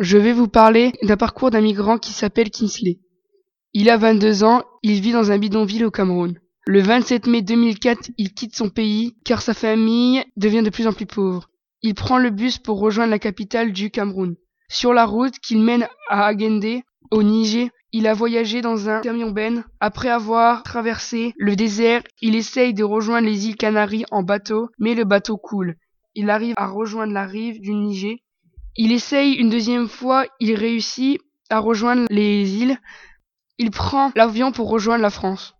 Je vais vous parler d'un parcours d'un migrant qui s'appelle Kinsley. Il a 22 ans, il vit dans un bidonville au Cameroun. Le 27 mai 2004, il quitte son pays car sa famille devient de plus en plus pauvre. Il prend le bus pour rejoindre la capitale du Cameroun. Sur la route qu'il mène à Agende, au Niger, il a voyagé dans un camion ben. Après avoir traversé le désert, il essaye de rejoindre les îles Canaries en bateau, mais le bateau coule. Il arrive à rejoindre la rive du Niger. Il essaye une deuxième fois, il réussit à rejoindre les îles. Il prend l'avion pour rejoindre la France.